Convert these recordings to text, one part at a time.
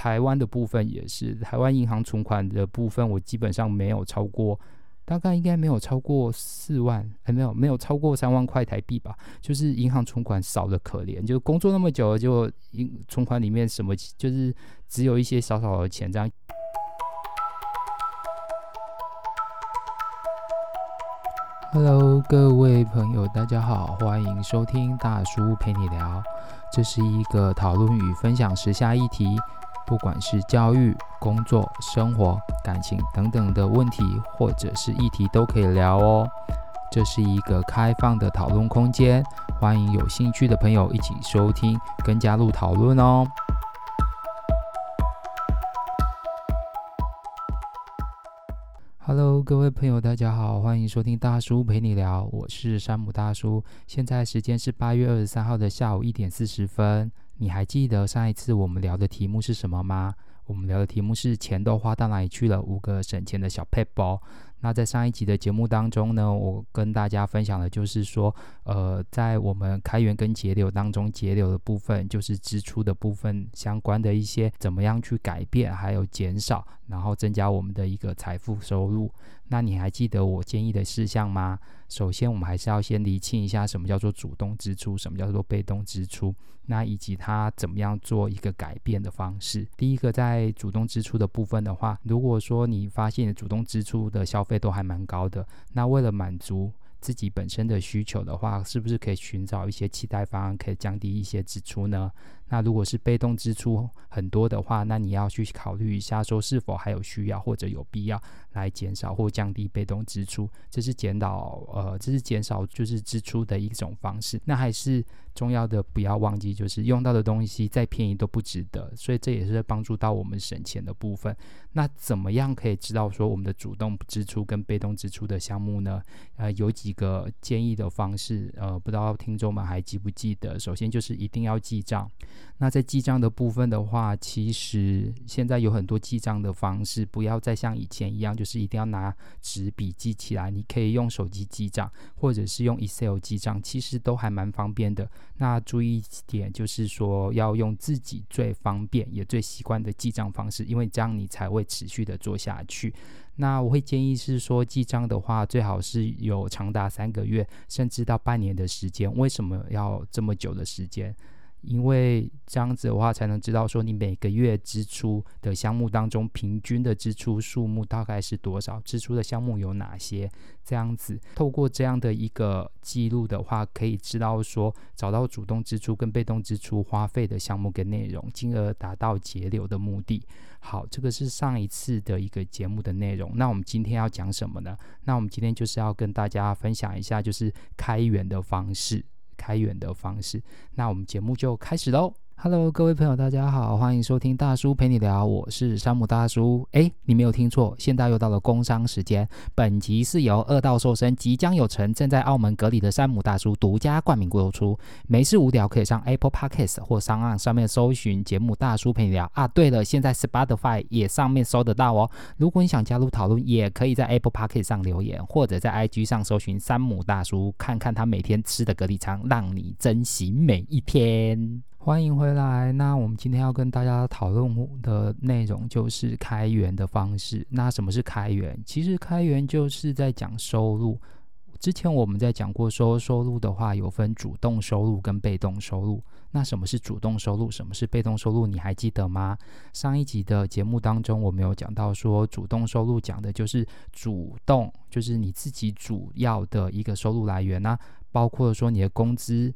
台湾的部分也是，台湾银行存款的部分，我基本上没有超过，大概应该没有超过四万，还没有没有超过三万块台币吧。就是银行存款少得可怜，就工作那么久了，就银存款里面什么就是只有一些少少的钱这样。Hello，各位朋友，大家好，欢迎收听大叔陪你聊。这是一个讨论与分享时下议题，不管是教育、工作、生活、感情等等的问题，或者是议题都可以聊哦。这是一个开放的讨论空间，欢迎有兴趣的朋友一起收听跟加入讨论哦。Hello，各位朋友，大家好，欢迎收听大叔陪你聊，我是山姆大叔。现在时间是八月二十三号的下午一点四十分。你还记得上一次我们聊的题目是什么吗？我们聊的题目是钱都花到哪里去了？五个省钱的小配包。那在上一集的节目当中呢，我跟大家分享的就是说，呃，在我们开源跟节流当中，节流的部分就是支出的部分相关的一些怎么样去改变，还有减少，然后增加我们的一个财富收入。那你还记得我建议的事项吗？首先，我们还是要先厘清一下什么叫做主动支出，什么叫做被动支出，那以及它怎么样做一个改变的方式。第一个，在主动支出的部分的话，如果说你发现主动支出的消费费都还蛮高的，那为了满足自己本身的需求的话，是不是可以寻找一些替代方案，可以降低一些支出呢？那如果是被动支出很多的话，那你要去考虑一下，说是否还有需要或者有必要来减少或降低被动支出，这是减少呃，这是减少就是支出的一种方式。那还是重要的，不要忘记，就是用到的东西再便宜都不值得，所以这也是帮助到我们省钱的部分。那怎么样可以知道说我们的主动支出跟被动支出的项目呢？呃，有几个建议的方式，呃，不知道听众们还记不记得？首先就是一定要记账。那在记账的部分的话，其实现在有很多记账的方式，不要再像以前一样，就是一定要拿纸笔记起来。你可以用手机记账，或者是用 Excel 记账，其实都还蛮方便的。那注意一点，就是说要用自己最方便也最习惯的记账方式，因为这样你才会持续的做下去。那我会建议是说，记账的话，最好是有长达三个月，甚至到半年的时间。为什么要这么久的时间？因为这样子的话，才能知道说你每个月支出的项目当中，平均的支出数目大概是多少，支出的项目有哪些。这样子，透过这样的一个记录的话，可以知道说，找到主动支出跟被动支出花费的项目跟内容，进而达到节流的目的。好，这个是上一次的一个节目的内容。那我们今天要讲什么呢？那我们今天就是要跟大家分享一下，就是开源的方式。开源的方式，那我们节目就开始喽。Hello，各位朋友，大家好，欢迎收听大叔陪你聊，我是山姆大叔。诶，你没有听错，现在又到了工商时间。本集是由二道瘦身即将有成、正在澳门隔离的山姆大叔独家冠名播出。没事无聊可以上 Apple Podcast 或 SoundOn 上面搜寻节目《大叔陪你聊》啊。对了，现在 Spotify 也上面搜得到哦。如果你想加入讨论，也可以在 Apple Podcast 上留言，或者在 IG 上搜寻山姆大叔，看看他每天吃的隔离餐，让你珍惜每一天。欢迎回来。那我们今天要跟大家讨论的内容就是开源的方式。那什么是开源？其实开源就是在讲收入。之前我们在讲过说收入的话，有分主动收入跟被动收入。那什么是主动收入？什么是被动收入？你还记得吗？上一集的节目当中，我们有讲到说，主动收入讲的就是主动，就是你自己主要的一个收入来源。那包括说你的工资。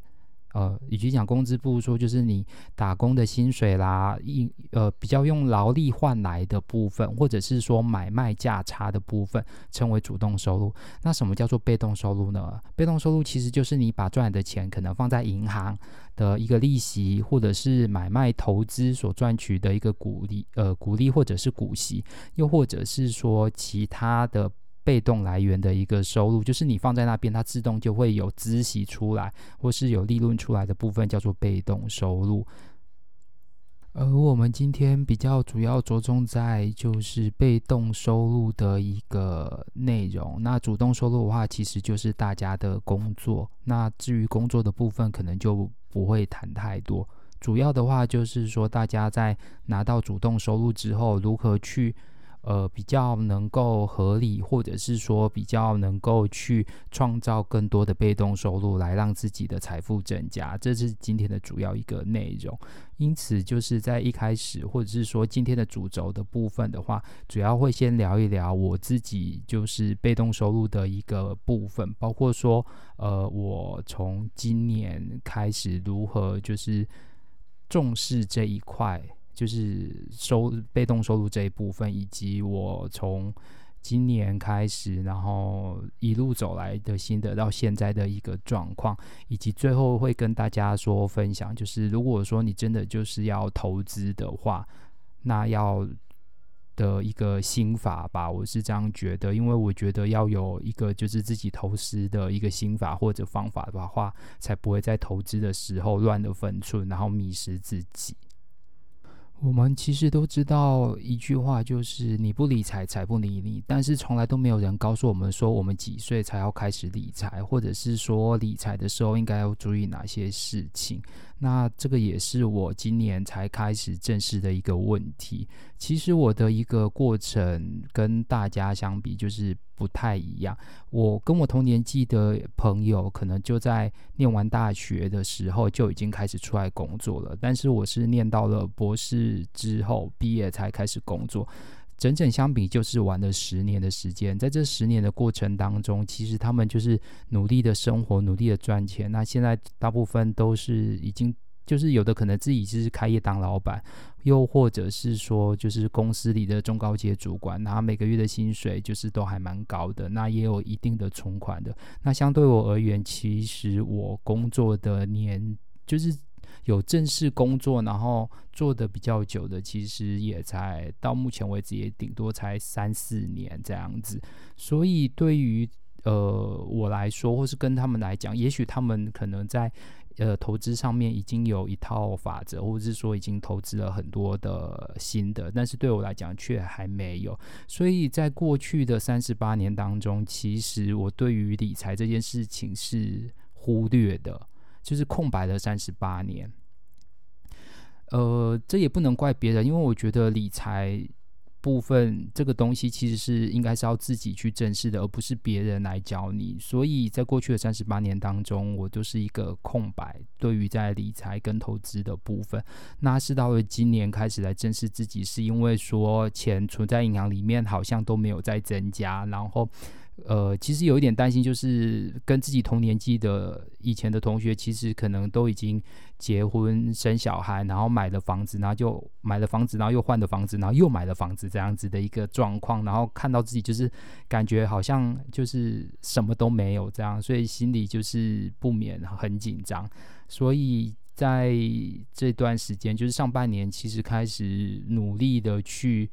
呃，与其讲工资，不如说就是你打工的薪水啦，一呃比较用劳力换来的部分，或者是说买卖价差的部分，称为主动收入。那什么叫做被动收入呢？被动收入其实就是你把赚来的钱可能放在银行的一个利息，或者是买卖投资所赚取的一个股利，呃股利或者是股息，又或者是说其他的。被动来源的一个收入，就是你放在那边，它自动就会有孳息出来，或是有利润出来的部分，叫做被动收入。而我们今天比较主要着重在就是被动收入的一个内容。那主动收入的话，其实就是大家的工作。那至于工作的部分，可能就不会谈太多。主要的话就是说，大家在拿到主动收入之后，如何去。呃，比较能够合理，或者是说比较能够去创造更多的被动收入，来让自己的财富增加，这是今天的主要一个内容。因此，就是在一开始，或者是说今天的主轴的部分的话，主要会先聊一聊我自己就是被动收入的一个部分，包括说，呃，我从今年开始如何就是重视这一块。就是收被动收入这一部分，以及我从今年开始，然后一路走来的心得到现在的一个状况，以及最后会跟大家说分享，就是如果说你真的就是要投资的话，那要的一个心法吧，我是这样觉得，因为我觉得要有一个就是自己投资的一个心法或者方法的话，才不会在投资的时候乱了分寸，然后迷失自己。我们其实都知道一句话，就是你不理财，财不理你。但是从来都没有人告诉我们说，我们几岁才要开始理财，或者是说理财的时候应该要注意哪些事情。那这个也是我今年才开始正视的一个问题。其实我的一个过程跟大家相比，就是不太一样。我跟我同年纪的朋友，可能就在念完大学的时候就已经开始出来工作了。但是我是念到了博士之后毕业才开始工作。整整相比就是玩了十年的时间，在这十年的过程当中，其实他们就是努力的生活，努力的赚钱。那现在大部分都是已经，就是有的可能自己就是开业当老板，又或者是说就是公司里的中高阶主管，那每个月的薪水就是都还蛮高的，那也有一定的存款的。那相对我而言，其实我工作的年就是。有正式工作，然后做的比较久的，其实也才到目前为止也顶多才三四年这样子。所以对于呃我来说，或是跟他们来讲，也许他们可能在呃投资上面已经有一套法则，或者是说已经投资了很多的心得，但是对我来讲却还没有。所以在过去的三十八年当中，其实我对于理财这件事情是忽略的。就是空白了三十八年，呃，这也不能怪别人，因为我觉得理财部分这个东西其实是应该是要自己去正视的，而不是别人来教你。所以在过去的三十八年当中，我都是一个空白，对于在理财跟投资的部分。那是到了今年开始来正视自己，是因为说钱存在银行里面好像都没有再增加，然后。呃，其实有一点担心，就是跟自己同年纪的以前的同学，其实可能都已经结婚生小孩，然后买了房子，然后就买了房子，然后又换了房子，然后又买了房子这样子的一个状况，然后看到自己就是感觉好像就是什么都没有这样，所以心里就是不免很紧张。所以在这段时间，就是上半年，其实开始努力的去。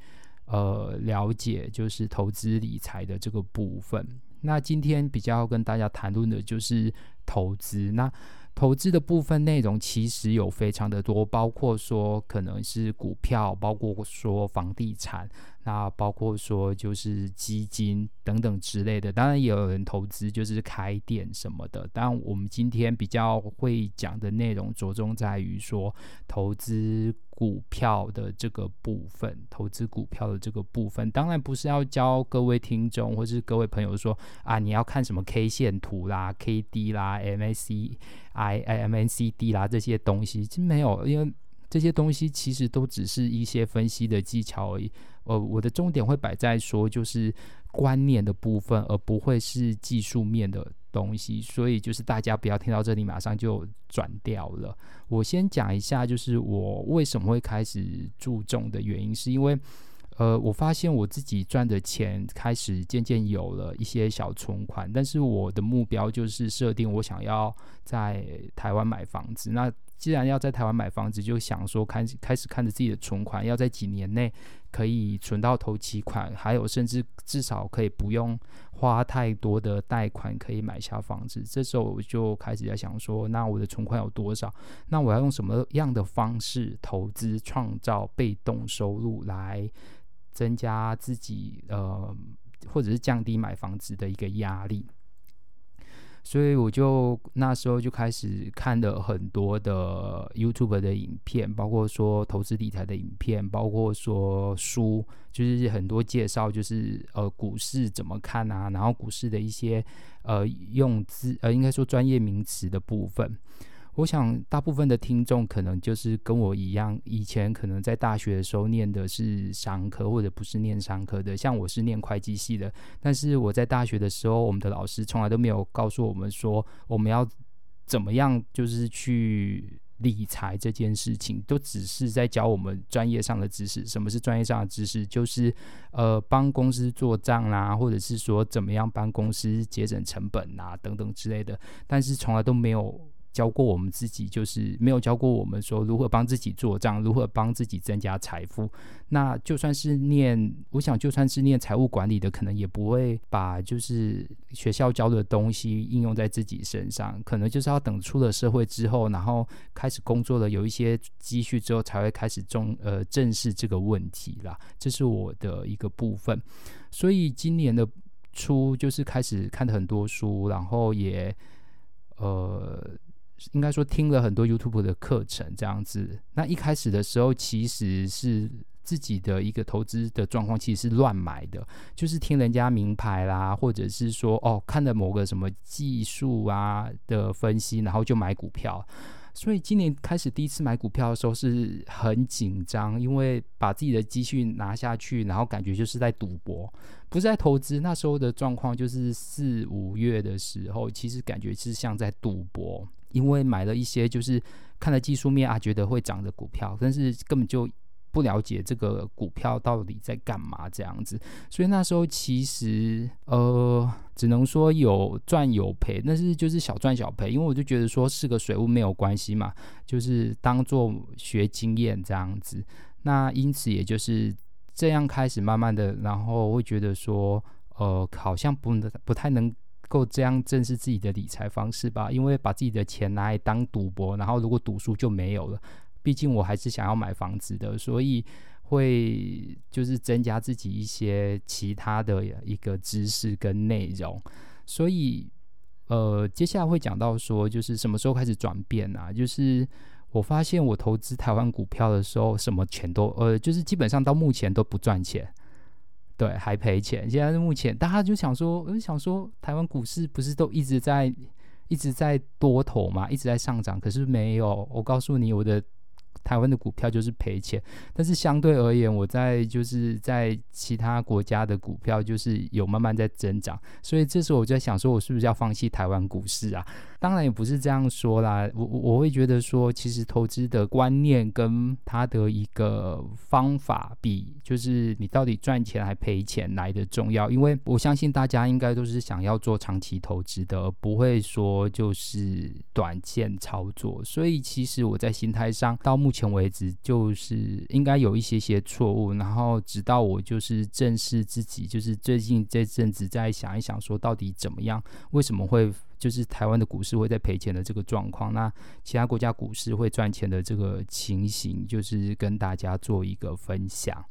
呃，了解就是投资理财的这个部分。那今天比较跟大家谈论的就是投资。那投资的部分内容其实有非常的多，包括说可能是股票，包括说房地产。那包括说就是基金等等之类的，当然也有人投资就是开店什么的。但我们今天比较会讲的内容着重在于说投资股票的这个部分，投资股票的这个部分，当然不是要教各位听众或是各位朋友说啊，你要看什么 K 线图啦、KD 啦、MACI、MACD 啦这些东西，其实没有，因为这些东西其实都只是一些分析的技巧而已。呃，我的重点会摆在说，就是观念的部分，而不会是技术面的东西。所以，就是大家不要听到这里马上就转掉了。我先讲一下，就是我为什么会开始注重的原因，是因为，呃，我发现我自己赚的钱开始渐渐有了一些小存款，但是我的目标就是设定我想要在台湾买房子。那既然要在台湾买房子，就想说开始开始看着自己的存款，要在几年内可以存到头期款，还有甚至至少可以不用花太多的贷款，可以买下房子。这时候我就开始在想说，那我的存款有多少？那我要用什么样的方式投资，创造被动收入，来增加自己呃，或者是降低买房子的一个压力？所以我就那时候就开始看了很多的 YouTube 的影片，包括说投资理财的影片，包括说书，就是很多介绍，就是呃股市怎么看啊，然后股市的一些呃用资呃应该说专业名词的部分。我想，大部分的听众可能就是跟我一样，以前可能在大学的时候念的是商科，或者不是念商科的。像我是念会计系的，但是我在大学的时候，我们的老师从来都没有告诉我们说我们要怎么样，就是去理财这件事情，都只是在教我们专业上的知识。什么是专业上的知识？就是呃，帮公司做账啦，或者是说怎么样帮公司节省成本啊，等等之类的。但是从来都没有。教过我们自己，就是没有教过我们说如何帮自己做账，如何帮自己增加财富。那就算是念，我想就算是念财务管理的，可能也不会把就是学校教的东西应用在自己身上，可能就是要等出了社会之后，然后开始工作了，有一些积蓄之后，才会开始重呃正视这个问题啦。这是我的一个部分。所以今年的初就是开始看了很多书，然后也呃。应该说听了很多 YouTube 的课程这样子。那一开始的时候，其实是自己的一个投资的状况，其实是乱买的，就是听人家名牌啦，或者是说哦看了某个什么技术啊的分析，然后就买股票。所以今年开始第一次买股票的时候是很紧张，因为把自己的积蓄拿下去，然后感觉就是在赌博，不是在投资。那时候的状况就是四五月的时候，其实感觉是像在赌博。因为买了一些就是看了技术面啊，觉得会涨的股票，但是根本就不了解这个股票到底在干嘛这样子，所以那时候其实呃，只能说有赚有赔，但是就是小赚小赔，因为我就觉得说是个水务没有关系嘛，就是当做学经验这样子。那因此也就是这样开始慢慢的，然后会觉得说呃，好像不能不太能。够这样正视自己的理财方式吧，因为把自己的钱拿来当赌博，然后如果赌输就没有了。毕竟我还是想要买房子的，所以会就是增加自己一些其他的一个知识跟内容。所以呃，接下来会讲到说，就是什么时候开始转变啊？就是我发现我投资台湾股票的时候，什么钱都呃，就是基本上到目前都不赚钱。对，还赔钱。现在是目前，大家就想说，我就想说，台湾股市不是都一直在一直在多头嘛，一直在上涨，可是没有。我告诉你，我的。台湾的股票就是赔钱，但是相对而言，我在就是在其他国家的股票就是有慢慢在增长，所以这时候我就在想说，我是不是要放弃台湾股市啊？当然也不是这样说啦，我我会觉得说，其实投资的观念跟它的一个方法，比就是你到底赚钱还赔钱来的重要，因为我相信大家应该都是想要做长期投资的，不会说就是短线操作，所以其实我在心态上到目前。为止，就是应该有一些些错误，然后直到我就是正视自己，就是最近这阵子在想一想，说到底怎么样，为什么会就是台湾的股市会在赔钱的这个状况，那其他国家股市会赚钱的这个情形，就是跟大家做一个分享。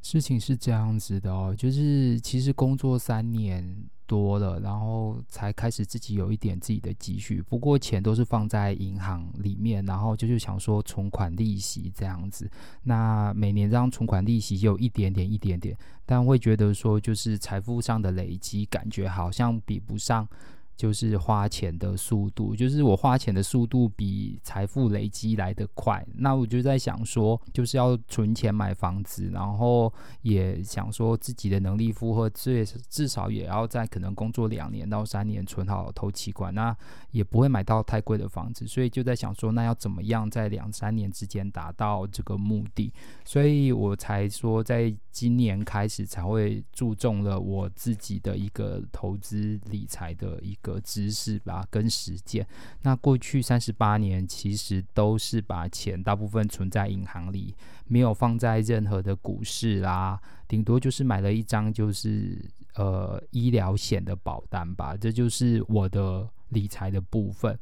事情是这样子的哦，就是其实工作三年。多了，然后才开始自己有一点自己的积蓄，不过钱都是放在银行里面，然后就是想说存款利息这样子。那每年这样存款利息就一点点一点点，但会觉得说就是财富上的累积，感觉好像比不上。就是花钱的速度，就是我花钱的速度比财富累积来得快。那我就在想说，就是要存钱买房子，然后也想说自己的能力负荷，最至少也要在可能工作两年到三年存好头期款，那也不会买到太贵的房子。所以就在想说，那要怎么样在两三年之间达到这个目的？所以我才说，在今年开始才会注重了我自己的一个投资理财的一个知识吧，跟实践。那过去三十八年，其实都是把钱大部分存在银行里，没有放在任何的股市啦，顶多就是买了一张就是呃医疗险的保单吧。这就是我的理财的部分。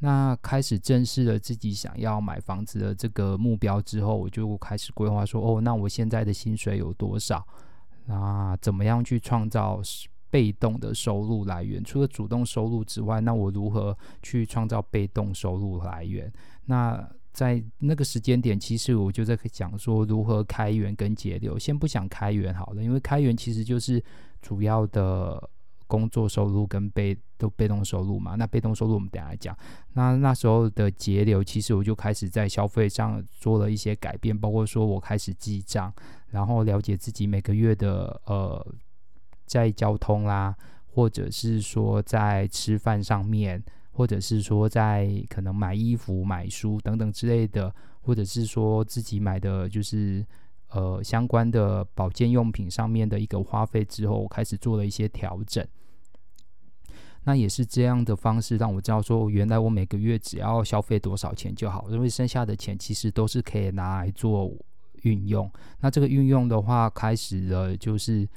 那开始正视了自己想要买房子的这个目标之后，我就开始规划说：哦，那我现在的薪水有多少？那怎么样去创造被动的收入来源。除了主动收入之外，那我如何去创造被动收入来源？那在那个时间点，其实我就在讲说如何开源跟节流。先不想开源好了，因为开源其实就是主要的。工作收入跟被都被动收入嘛，那被动收入我们等下来讲。那那时候的节流，其实我就开始在消费上做了一些改变，包括说我开始记账，然后了解自己每个月的呃在交通啦，或者是说在吃饭上面，或者是说在可能买衣服、买书等等之类的，或者是说自己买的就是。呃，相关的保健用品上面的一个花费之后，我开始做了一些调整。那也是这样的方式让我知道说，原来我每个月只要消费多少钱就好，因为剩下的钱其实都是可以拿来做运用。那这个运用的话，开始了就是。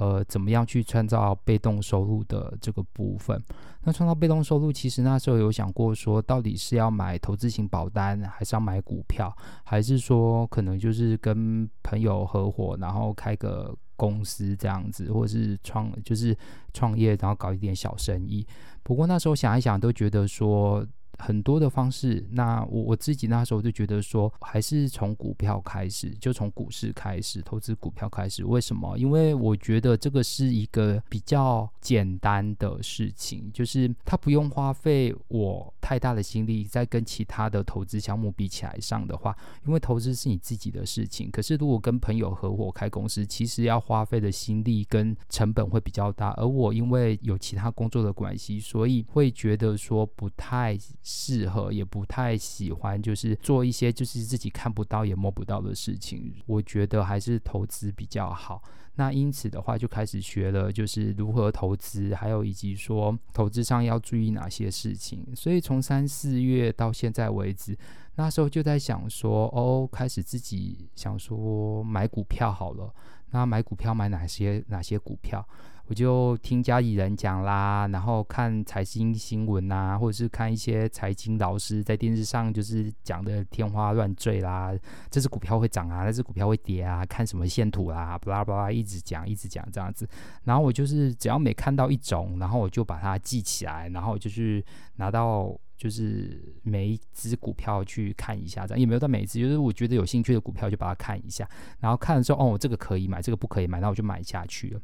呃，怎么样去创造被动收入的这个部分？那创造被动收入，其实那时候有想过说，到底是要买投资型保单，还是要买股票，还是说可能就是跟朋友合伙，然后开个公司这样子，或者是创就是创业，然后搞一点小生意。不过那时候想一想，都觉得说。很多的方式，那我我自己那时候就觉得说，还是从股票开始，就从股市开始投资股票开始。为什么？因为我觉得这个是一个比较简单的事情，就是它不用花费我太大的心力，在跟其他的投资项目比起来上的话，因为投资是你自己的事情。可是如果跟朋友合伙开公司，其实要花费的心力跟成本会比较大。而我因为有其他工作的关系，所以会觉得说不太。适合也不太喜欢，就是做一些就是自己看不到也摸不到的事情。我觉得还是投资比较好。那因此的话，就开始学了，就是如何投资，还有以及说投资上要注意哪些事情。所以从三四月到现在为止，那时候就在想说，哦，开始自己想说买股票好了。那买股票买哪些哪些股票？我就听家里人讲啦，然后看财经新闻呐、啊，或者是看一些财经老师在电视上就是讲的天花乱坠啦，这只股票会涨啊，那只股票会跌啊，看什么线图啦，巴拉巴拉一直讲一直讲这样子。然后我就是只要每看到一种，然后我就把它记起来，然后就是拿到就是每一只股票去看一下，这样也没有到每一只，就是我觉得有兴趣的股票就把它看一下，然后看了之后，哦，这个可以买，这个不可以买，那我就买下去了。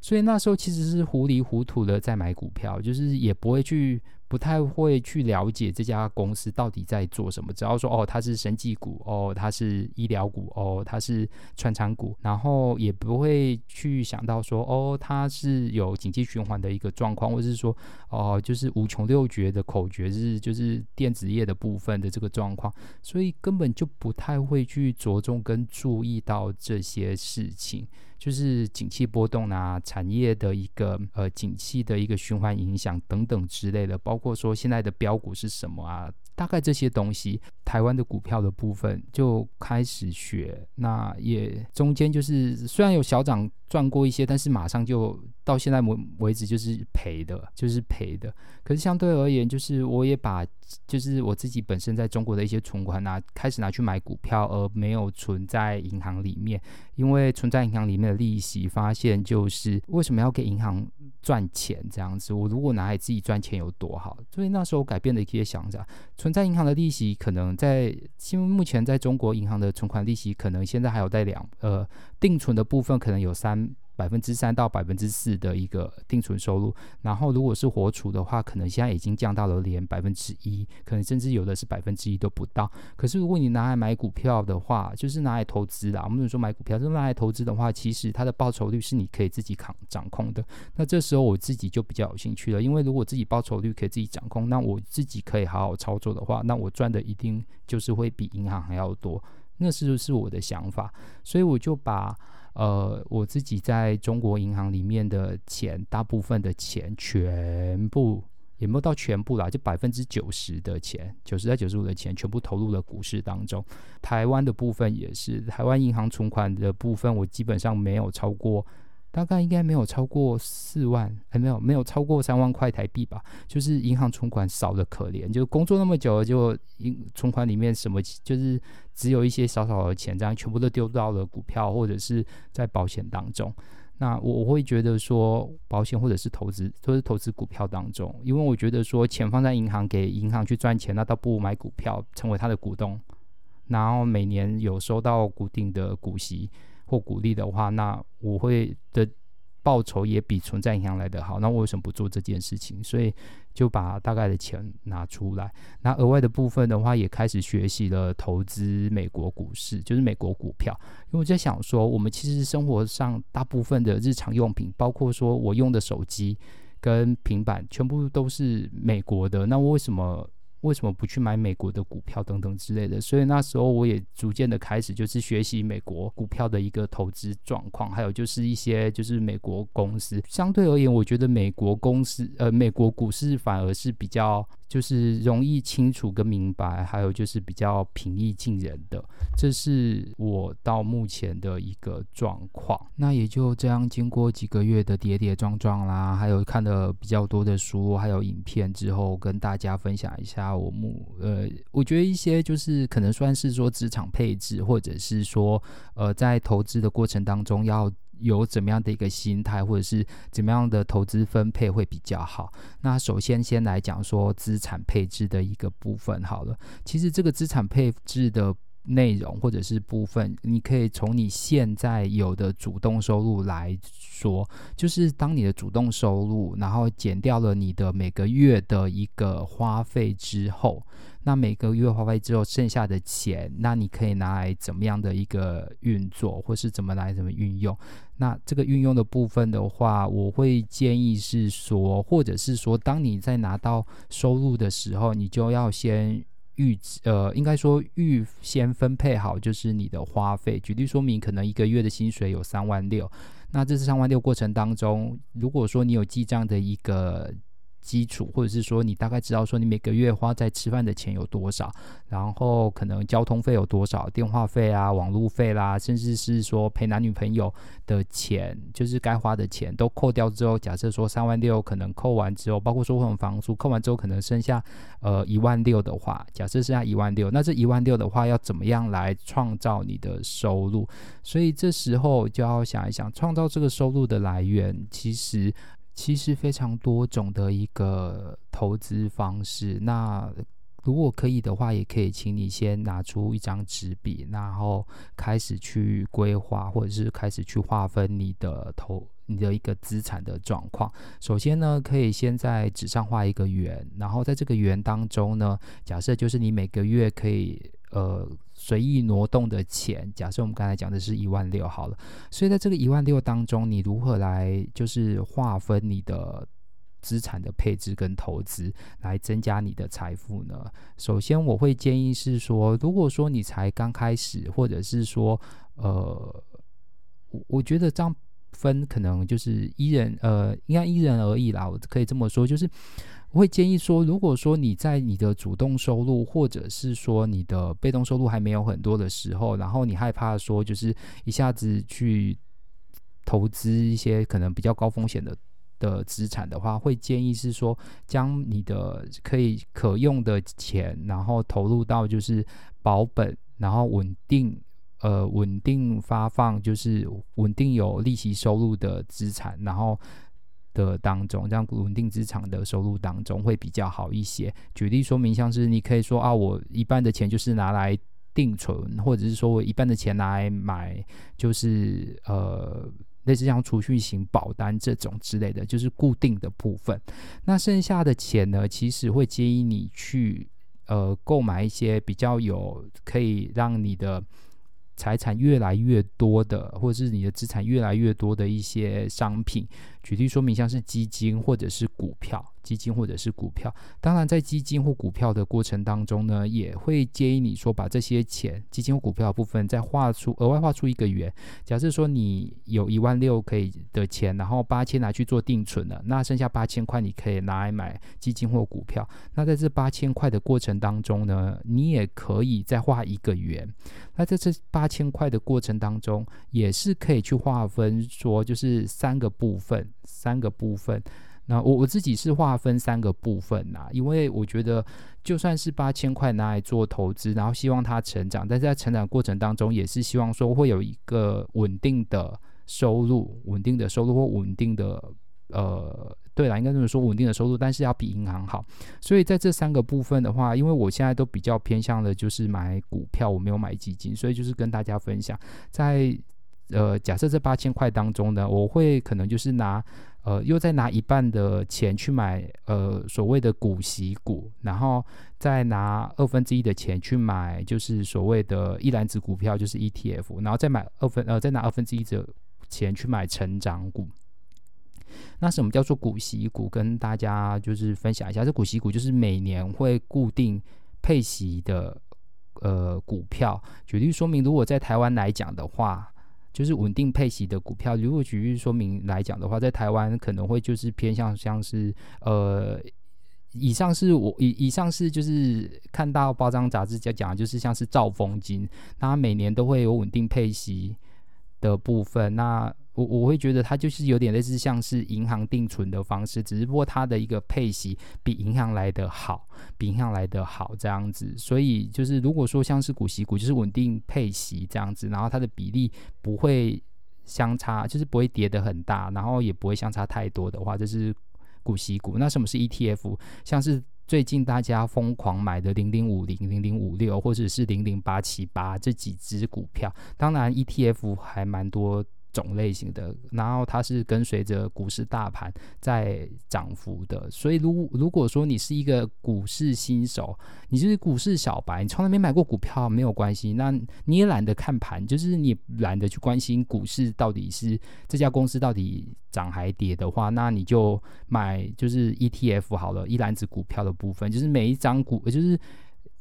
所以那时候其实是糊里糊涂的在买股票，就是也不会去。不太会去了解这家公司到底在做什么，只要说哦，它是生技股，哦，它是医疗股，哦，它是穿肠股，然后也不会去想到说哦，它是有紧急循环的一个状况，或者是说哦，就是五穷六绝的口诀是就是电子业的部分的这个状况，所以根本就不太会去着重跟注意到这些事情，就是景气波动啊，产业的一个呃景气的一个循环影响等等之类的，包括说现在的标股是什么啊？大概这些东西，台湾的股票的部分就开始学。那也中间就是虽然有小涨赚过一些，但是马上就到现在为为止就是赔的，就是赔的。可是相对而言，就是我也把就是我自己本身在中国的一些存款拿开始拿去买股票，而没有存在银行里面，因为存在银行里面的利息，发现就是为什么要给银行赚钱这样子？我如果拿来自己赚钱有多好？所以那时候改变了一些想法，存在银行的利息可能在现目前在中国银行的存款利息可能现在还有在两呃定存的部分可能有三。百分之三到百分之四的一个定存收入，然后如果是活储的话，可能现在已经降到了连百分之一，可能甚至有的是百分之一都不到。可是如果你拿来买股票的话，就是拿来投资啦。我们说买股票，就是拿来投资的话，其实它的报酬率是你可以自己扛掌控的。那这时候我自己就比较有兴趣了，因为如果自己报酬率可以自己掌控，那我自己可以好好操作的话，那我赚的一定就是会比银行还要多。那是不是我的想法，所以我就把。呃，我自己在中国银行里面的钱，大部分的钱全部也没有到全部啦，就百分之九十的钱，九十到九十五的钱全部投入了股市当中。台湾的部分也是，台湾银行存款的部分，我基本上没有超过。大概应该没有超过四万，还、没有没有超过三万块台币吧。就是银行存款少得可怜，就工作那么久了，就银存款里面什么就是只有一些少少的钱，这样全部都丢到了股票或者是在保险当中。那我我会觉得说，保险或者是投资都是投资股票当中，因为我觉得说钱放在银行给银行去赚钱，那倒不如买股票成为他的股东，然后每年有收到固定的股息或鼓励的话，那我会的。报酬也比存在银行来得好，那我为什么不做这件事情？所以就把大概的钱拿出来。那额外的部分的话，也开始学习了投资美国股市，就是美国股票。因为我在想说，我们其实生活上大部分的日常用品，包括说我用的手机跟平板，全部都是美国的。那我为什么？为什么不去买美国的股票等等之类的？所以那时候我也逐渐的开始就是学习美国股票的一个投资状况，还有就是一些就是美国公司。相对而言，我觉得美国公司呃美国股市反而是比较。就是容易清楚跟明白，还有就是比较平易近人的，这是我到目前的一个状况。那也就这样，经过几个月的跌跌撞撞啦，还有看了比较多的书，还有影片之后，跟大家分享一下我目呃，我觉得一些就是可能算是说资产配置，或者是说呃，在投资的过程当中要。有怎么样的一个心态，或者是怎么样的投资分配会比较好？那首先先来讲说资产配置的一个部分好了。其实这个资产配置的内容或者是部分，你可以从你现在有的主动收入来说，就是当你的主动收入，然后减掉了你的每个月的一个花费之后。那每个月花费之后剩下的钱，那你可以拿来怎么样的一个运作，或是怎么来怎么运用？那这个运用的部分的话，我会建议是说，或者是说，当你在拿到收入的时候，你就要先预呃，应该说预先分配好，就是你的花费。举例说明，可能一个月的薪水有三万六，那这是三万六过程当中，如果说你有记账的一个。基础，或者是说你大概知道说你每个月花在吃饭的钱有多少，然后可能交通费有多少，电话费啊、网路费啦，甚至是说陪男女朋友的钱，就是该花的钱都扣掉之后，假设说三万六，可能扣完之后，包括说我们房租扣完之后，可能剩下呃一万六的话，假设剩下一万六，那这一万六的话要怎么样来创造你的收入？所以这时候就要想一想，创造这个收入的来源，其实。其实非常多种的一个投资方式。那如果可以的话，也可以请你先拿出一张纸笔，然后开始去规划，或者是开始去划分你的投你的一个资产的状况。首先呢，可以先在纸上画一个圆，然后在这个圆当中呢，假设就是你每个月可以。呃，随意挪动的钱，假设我们刚才讲的是一万六好了，所以在这个一万六当中，你如何来就是划分你的资产的配置跟投资，来增加你的财富呢？首先，我会建议是说，如果说你才刚开始，或者是说，呃，我我觉得这样分可能就是因人，呃，应该因人而异啦，我可以这么说，就是。我会建议说，如果说你在你的主动收入，或者是说你的被动收入还没有很多的时候，然后你害怕说就是一下子去投资一些可能比较高风险的的资产的话，会建议是说将你的可以可用的钱，然后投入到就是保本，然后稳定呃稳定发放，就是稳定有利息收入的资产，然后。的当中，这样稳定资产的收入当中会比较好一些。举例说明，像是你可以说啊，我一半的钱就是拿来定存，或者是说我一半的钱拿来买，就是呃类似像储蓄型保单这种之类的，就是固定的部分。那剩下的钱呢，其实会建议你去呃购买一些比较有可以让你的。财产越来越多的，或者是你的资产越来越多的一些商品，举例说明，像是基金或者是股票。基金或者是股票，当然在基金或股票的过程当中呢，也会建议你说把这些钱，基金或股票的部分再画出额外画出一个圆。假设说你有一万六可以的钱，然后八千拿去做定存了，那剩下八千块你可以拿来买基金或股票。那在这八千块的过程当中呢，你也可以再画一个圆。那在这八千块的过程当中，也是可以去划分说，就是三个部分，三个部分。那我我自己是划分三个部分呐，因为我觉得就算是八千块拿来做投资，然后希望它成长，但是在成长过程当中也是希望说会有一个稳定的收入，稳定的收入或稳定的呃，对啦，应该这么说，稳定的收入，但是要比银行好。所以在这三个部分的话，因为我现在都比较偏向的就是买股票，我没有买基金，所以就是跟大家分享，在呃，假设这八千块当中呢，我会可能就是拿。呃，又再拿一半的钱去买呃所谓的股息股，然后再拿二分之一的钱去买就是所谓的一篮子股票，就是 ETF，然后再买二分呃再拿二分之一的钱去买成长股。那什么叫做股息股？跟大家就是分享一下，这股息股就是每年会固定配息的呃股票。举例说明，如果在台湾来讲的话。就是稳定配息的股票，如果举例说明来讲的话，在台湾可能会就是偏向像是呃，以上是我以以上是就是看到报章杂志在讲，就是像是兆丰金，那每年都会有稳定配息的部分，那。我我会觉得它就是有点类似像是银行定存的方式，只不过它的一个配息比银行来得好，比银行来得好这样子。所以就是如果说像是股息股，就是稳定配息这样子，然后它的比例不会相差，就是不会跌得很大，然后也不会相差太多的话，这是股息股。那什么是 ETF？像是最近大家疯狂买的零零五零、零零五六或者是零零八七八这几只股票，当然 ETF 还蛮多。种类型的，然后它是跟随着股市大盘在涨幅的，所以如如果说你是一个股市新手，你就是股市小白，你从来没买过股票没有关系，那你也懒得看盘，就是你懒得去关心股市到底是这家公司到底涨还跌的话，那你就买就是 ETF 好了，一篮子股票的部分，就是每一张股，就是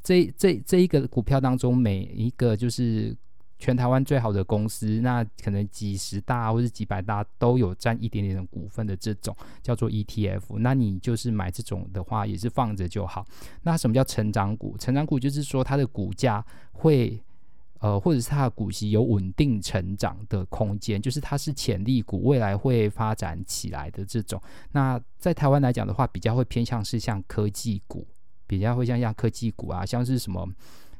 这这这一个股票当中每一个就是。全台湾最好的公司，那可能几十大或者几百大都有占一点点的股份的这种叫做 ETF。那你就是买这种的话，也是放着就好。那什么叫成长股？成长股就是说它的股价会呃，或者是它的股息有稳定成长的空间，就是它是潜力股，未来会发展起来的这种。那在台湾来讲的话，比较会偏向是像科技股，比较会像像科技股啊，像是什么。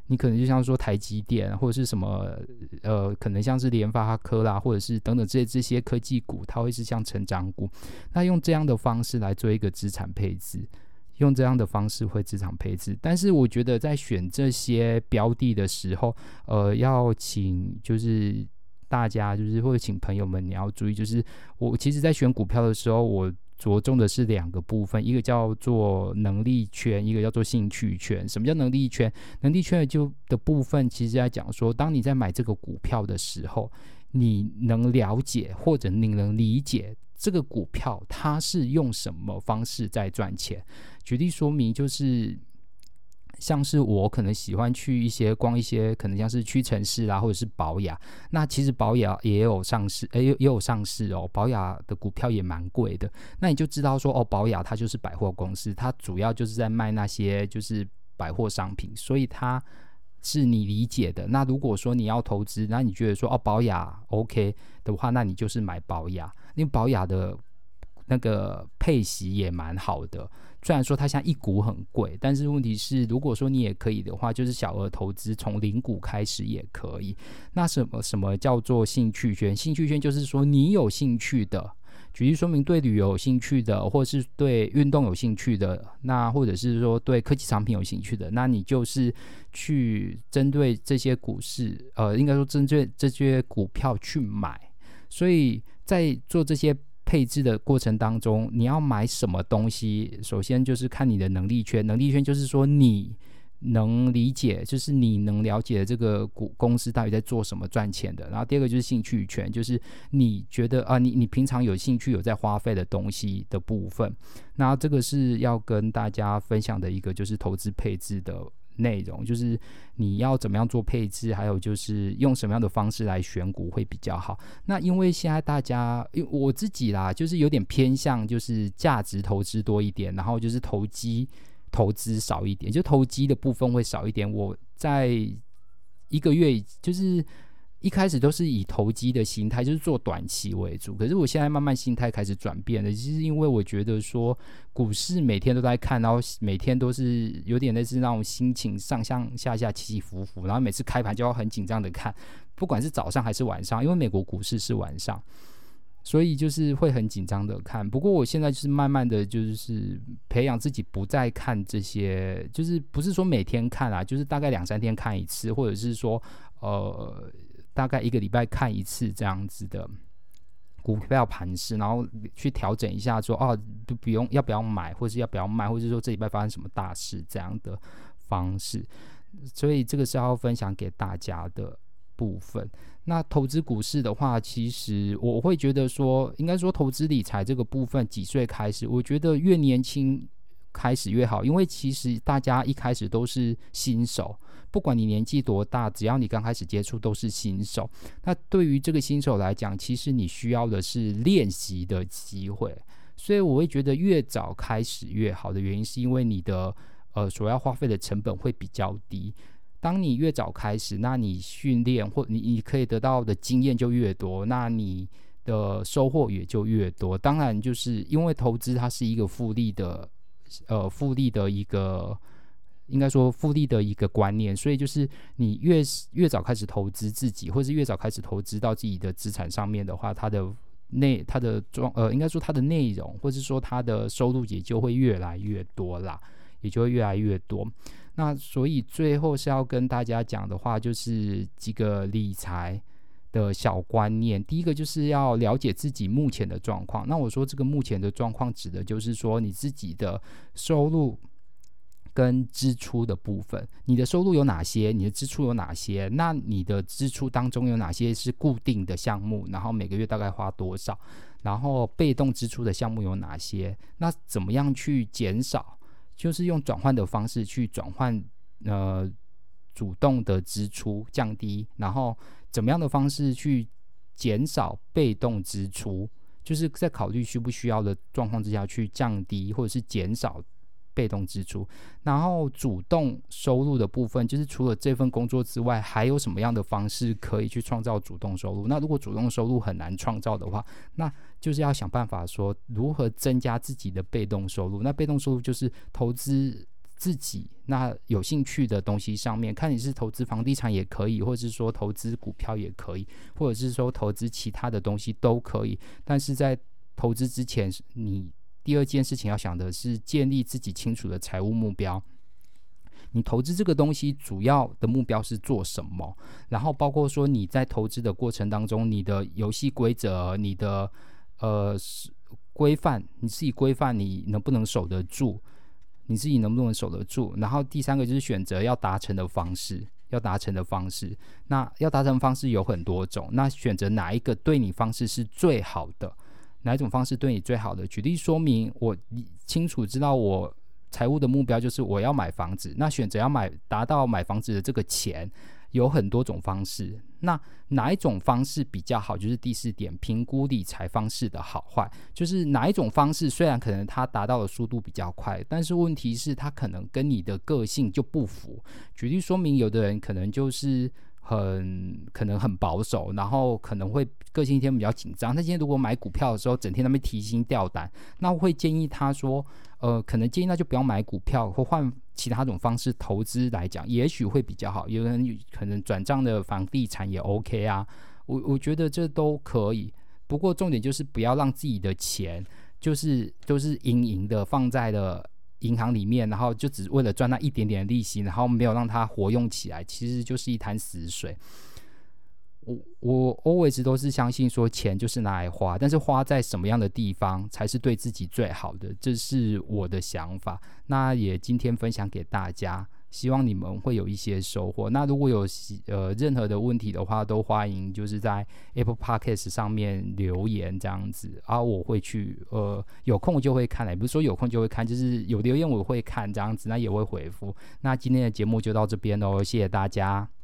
你可能就像说台积电或者是什么，呃，可能像是联发科啦，或者是等等这这些科技股，它会是像成长股。那用这样的方式来做一个资产配置，用这样的方式会资产配置。但是我觉得在选这些标的的时候，呃，要请就是大家就是或者请朋友们你要注意，就是我其实在选股票的时候，我。着重的是两个部分，一个叫做能力圈，一个叫做兴趣圈。什么叫能力圈？能力圈就的部分，其实在讲说，当你在买这个股票的时候，你能了解或者你能理解这个股票它是用什么方式在赚钱。举例说明就是。像是我可能喜欢去一些逛一些，可能像是屈臣氏啦，或者是宝雅。那其实宝雅也有上市，诶，也也有上市哦。宝雅的股票也蛮贵的。那你就知道说，哦，宝雅它就是百货公司，它主要就是在卖那些就是百货商品，所以它是你理解的。那如果说你要投资，那你觉得说哦，宝雅 OK 的话，那你就是买宝雅，因为宝雅的那个配息也蛮好的。虽然说它像一股很贵，但是问题是，如果说你也可以的话，就是小额投资，从零股开始也可以。那什么什么叫做兴趣圈？兴趣圈就是说你有兴趣的，举例说明对旅游有兴趣的，或是对运动有兴趣的，那或者是说对科技产品有兴趣的，那你就是去针对这些股市，呃，应该说针对这些股票去买。所以在做这些。配置的过程当中，你要买什么东西？首先就是看你的能力圈，能力圈就是说你能理解，就是你能了解这个股公司到底在做什么赚钱的。然后第二个就是兴趣圈，就是你觉得啊，你你平常有兴趣有在花费的东西的部分。那这个是要跟大家分享的一个就是投资配置的。内容就是你要怎么样做配置，还有就是用什么样的方式来选股会比较好。那因为现在大家，因为我自己啦，就是有点偏向就是价值投资多一点，然后就是投机投资少一点，就投机的部分会少一点。我在一个月就是。一开始都是以投机的心态，就是做短期为主。可是我现在慢慢心态开始转变了，其实因为我觉得说股市每天都在看，然后每天都是有点类似那种心情上上下下起起伏伏，然后每次开盘就要很紧张的看，不管是早上还是晚上，因为美国股市是晚上，所以就是会很紧张的看。不过我现在就是慢慢的就是培养自己不再看这些，就是不是说每天看啊，就是大概两三天看一次，或者是说呃大概一个礼拜看一次这样子的股票盘势，然后去调整一下说，哦不不用要不要买，或是要不要卖，或者说这礼拜发生什么大事这样的方式。所以这个是要分享给大家的。部分，那投资股市的话，其实我会觉得说，应该说投资理财这个部分，几岁开始？我觉得越年轻开始越好，因为其实大家一开始都是新手，不管你年纪多大，只要你刚开始接触都是新手。那对于这个新手来讲，其实你需要的是练习的机会，所以我会觉得越早开始越好的原因，是因为你的呃所要花费的成本会比较低。当你越早开始，那你训练或你你可以得到的经验就越多，那你的收获也就越多。当然，就是因为投资它是一个复利的，呃，复利的一个，应该说复利的一个观念，所以就是你越越早开始投资自己，或是越早开始投资到自己的资产上面的话，它的内它的装呃，应该说它的内容，或是说它的收入也就会越来越多啦，也就会越来越多。那所以最后是要跟大家讲的话，就是几个理财的小观念。第一个就是要了解自己目前的状况。那我说这个目前的状况，指的就是说你自己的收入跟支出的部分。你的收入有哪些？你的支出有哪些？那你的支出当中有哪些是固定的项目？然后每个月大概花多少？然后被动支出的项目有哪些？那怎么样去减少？就是用转换的方式去转换，呃，主动的支出降低，然后怎么样的方式去减少被动支出？就是在考虑需不需要的状况之下去降低或者是减少被动支出。然后主动收入的部分，就是除了这份工作之外，还有什么样的方式可以去创造主动收入？那如果主动收入很难创造的话，那就是要想办法说如何增加自己的被动收入。那被动收入就是投资自己那有兴趣的东西上面，看你是投资房地产也可以，或者是说投资股票也可以，或者是说投资其他的东西都可以。但是在投资之前，你第二件事情要想的是建立自己清楚的财务目标。你投资这个东西主要的目标是做什么？然后包括说你在投资的过程当中，你的游戏规则，你的呃，规范你自己规范，你能不能守得住？你自己能不能守得住？然后第三个就是选择要达成的方式，要达成的方式。那要达成方式有很多种，那选择哪一个对你方式是最好的？哪一种方式对你最好的？举例说明，我清楚知道我财务的目标就是我要买房子，那选择要买达到买房子的这个钱。有很多种方式，那哪一种方式比较好？就是第四点，评估理财方式的好坏。就是哪一种方式虽然可能它达到的速度比较快，但是问题是它可能跟你的个性就不符。举例说明，有的人可能就是很可能很保守，然后可能会个性一天比较紧张。他今天如果买股票的时候，整天那边提心吊胆，那我会建议他说，呃，可能建议那就不要买股票，或换。其他种方式投资来讲，也许会比较好。有人可能转账的房地产也 OK 啊，我我觉得这都可以。不过重点就是不要让自己的钱就是都、是盈盈的放在了银行里面，然后就只为了赚那一点点利息，然后没有让它活用起来，其实就是一潭死水。我我 always 都是相信说，钱就是拿来花，但是花在什么样的地方才是对自己最好的，这是我的想法。那也今天分享给大家，希望你们会有一些收获。那如果有呃任何的问题的话，都欢迎就是在 Apple Podcast 上面留言这样子，啊，我会去呃有空就会看，也不是说有空就会看，就是有留言我会看这样子，那也会回复。那今天的节目就到这边喽，谢谢大家。